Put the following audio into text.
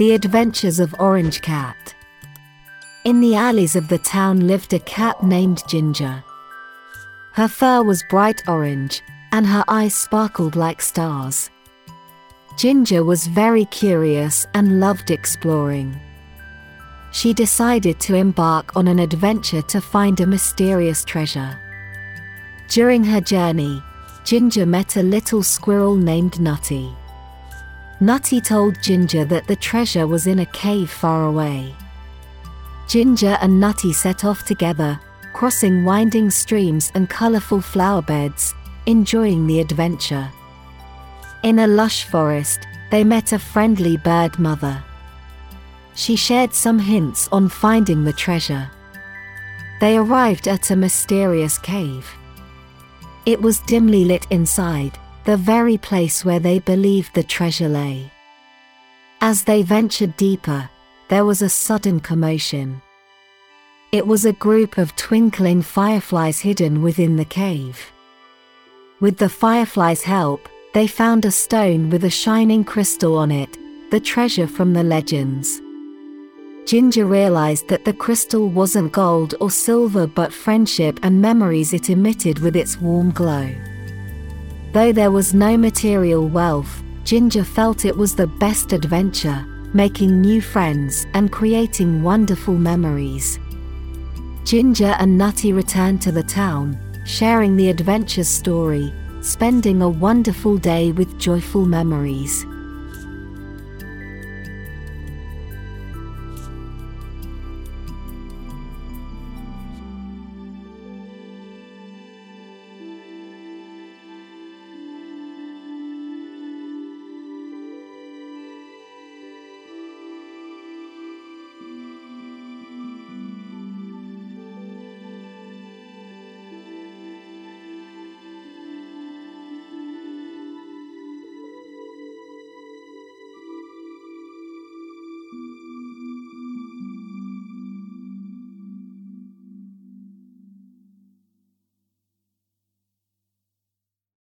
The Adventures of Orange Cat. In the alleys of the town lived a cat named Ginger. Her fur was bright orange, and her eyes sparkled like stars. Ginger was very curious and loved exploring. She decided to embark on an adventure to find a mysterious treasure. During her journey, Ginger met a little squirrel named Nutty. Nutty told Ginger that the treasure was in a cave far away. Ginger and Nutty set off together, crossing winding streams and colorful flower beds, enjoying the adventure. In a lush forest, they met a friendly bird mother. She shared some hints on finding the treasure. They arrived at a mysterious cave. It was dimly lit inside, the very place where they believed the treasure lay. As they ventured deeper, there was a sudden commotion. It was a group of twinkling fireflies hidden within the cave. With the fireflies' help, they found a stone with a shining crystal on it, the treasure from the legends. Ginger realized that the crystal wasn't gold or silver but friendship and memories it emitted with its warm glow. Though there was no material wealth, Ginger felt it was the best adventure, making new friends and creating wonderful memories. Ginger and Nutty returned to the town, sharing the adventure's story, spending a wonderful day with joyful memories.